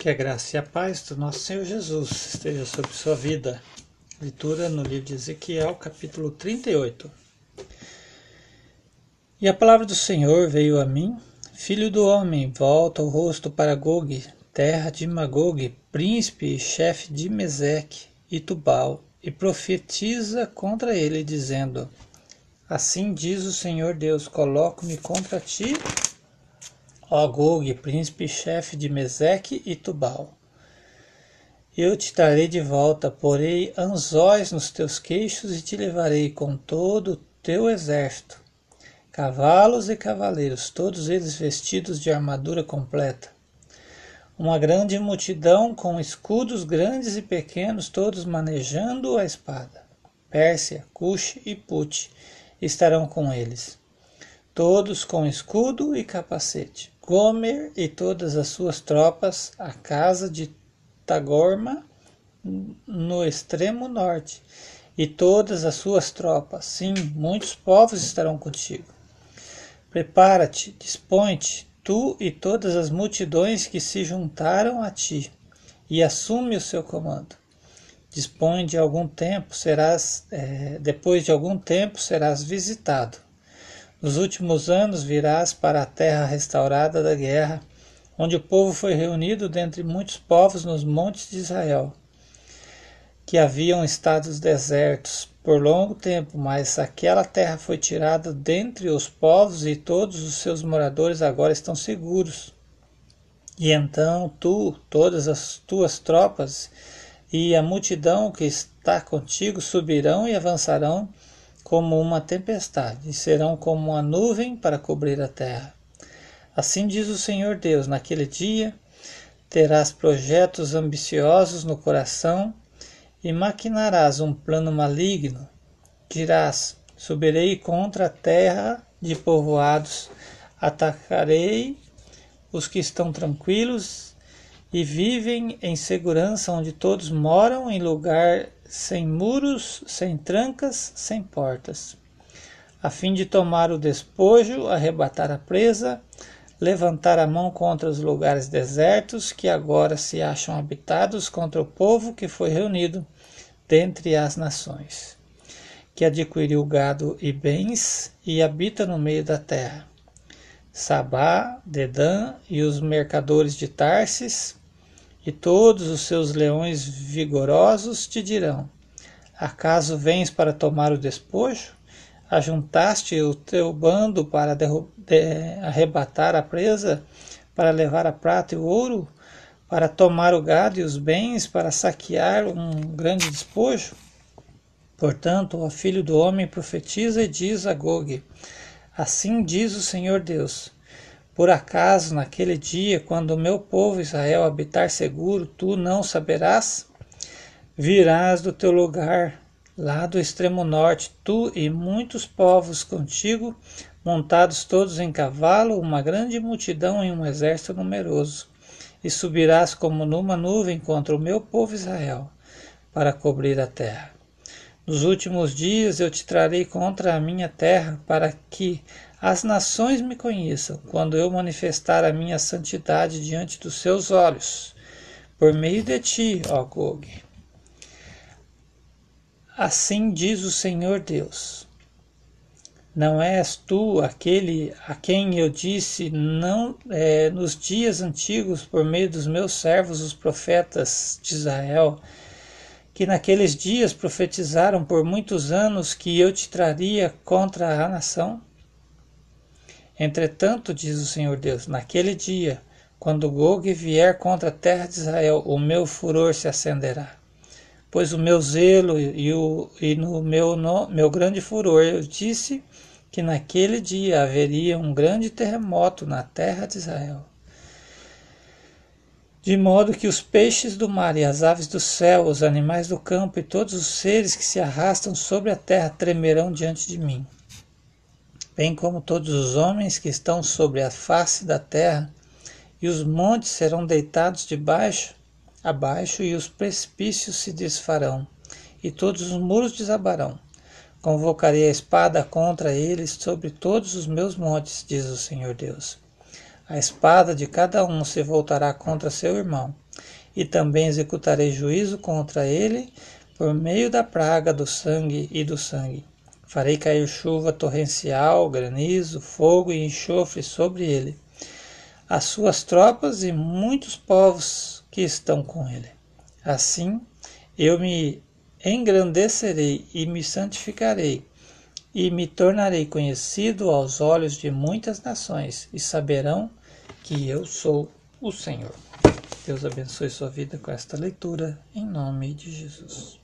Que a graça e a paz do nosso Senhor Jesus esteja sobre sua vida. Leitura no livro de Ezequiel, capítulo 38. E a palavra do Senhor veio a mim: Filho do homem, volta o rosto para Gog, terra de Magog, príncipe e chefe de Meseque e Tubal, e profetiza contra ele, dizendo: Assim diz o Senhor Deus: Coloco-me contra ti ó Gog, príncipe-chefe de Meseque e Tubal. Eu te trarei de volta, porei anzóis nos teus queixos e te levarei com todo o teu exército, cavalos e cavaleiros, todos eles vestidos de armadura completa. Uma grande multidão com escudos grandes e pequenos, todos manejando a espada. Pérsia, Cush e Put estarão com eles, todos com escudo e capacete. Gomer e todas as suas tropas à casa de Tagorma no extremo norte, e todas as suas tropas, sim, muitos povos estarão contigo. Prepara-te, dispõe-te, tu e todas as multidões que se juntaram a ti, e assume o seu comando. Dispõe de algum tempo, serás, é, depois de algum tempo serás visitado nos últimos anos virás para a terra restaurada da guerra, onde o povo foi reunido dentre muitos povos nos montes de Israel, que haviam estado desertos por longo tempo, mas aquela terra foi tirada dentre os povos e todos os seus moradores agora estão seguros. E então tu, todas as tuas tropas e a multidão que está contigo subirão e avançarão como uma tempestade, e serão como uma nuvem para cobrir a terra. Assim diz o Senhor Deus: naquele dia terás projetos ambiciosos no coração e maquinarás um plano maligno. Dirás: subirei contra a terra de povoados, atacarei os que estão tranquilos e vivem em segurança, onde todos moram em lugar sem muros, sem trancas, sem portas, a fim de tomar o despojo, arrebatar a presa, levantar a mão contra os lugares desertos que agora se acham habitados, contra o povo que foi reunido dentre as nações, que adquiriu gado e bens e habita no meio da terra. Sabá, Dedã e os mercadores de Tarsis, e todos os seus leões vigorosos te dirão: Acaso vens para tomar o despojo? Ajuntaste o teu bando para de arrebatar a presa, para levar a prata e o ouro, para tomar o gado e os bens, para saquear um grande despojo? Portanto, o filho do homem profetiza e diz a Gog: Assim diz o Senhor Deus: por acaso, naquele dia, quando o meu povo Israel habitar seguro, tu não saberás? Virás do teu lugar, lá do extremo norte, tu e muitos povos contigo, montados todos em cavalo, uma grande multidão em um exército numeroso, e subirás como numa nuvem contra o meu povo Israel, para cobrir a terra. Nos últimos dias eu te trarei contra a minha terra, para que as nações me conheçam quando eu manifestar a minha santidade diante dos seus olhos, por meio de ti, ó Gog. Assim diz o Senhor Deus. Não és tu aquele a quem eu disse não é, nos dias antigos por meio dos meus servos os profetas de Israel, que naqueles dias profetizaram por muitos anos que eu te traria contra a nação? Entretanto, diz o Senhor Deus, naquele dia, quando Gog vier contra a terra de Israel, o meu furor se acenderá. Pois o meu zelo e, o, e no meu, no, meu grande furor eu disse que naquele dia haveria um grande terremoto na terra de Israel. De modo que os peixes do mar e as aves do céu, os animais do campo e todos os seres que se arrastam sobre a terra tremerão diante de mim bem como todos os homens que estão sobre a face da terra, e os montes serão deitados de baixo abaixo, e os precipícios se desfarão, e todos os muros desabarão. Convocarei a espada contra eles sobre todos os meus montes, diz o Senhor Deus. A espada de cada um se voltará contra seu irmão, e também executarei juízo contra ele por meio da praga do sangue e do sangue. Farei cair chuva torrencial, granizo, fogo e enxofre sobre ele, as suas tropas e muitos povos que estão com ele. Assim, eu me engrandecerei e me santificarei, e me tornarei conhecido aos olhos de muitas nações, e saberão que eu sou o Senhor. Deus abençoe sua vida com esta leitura, em nome de Jesus.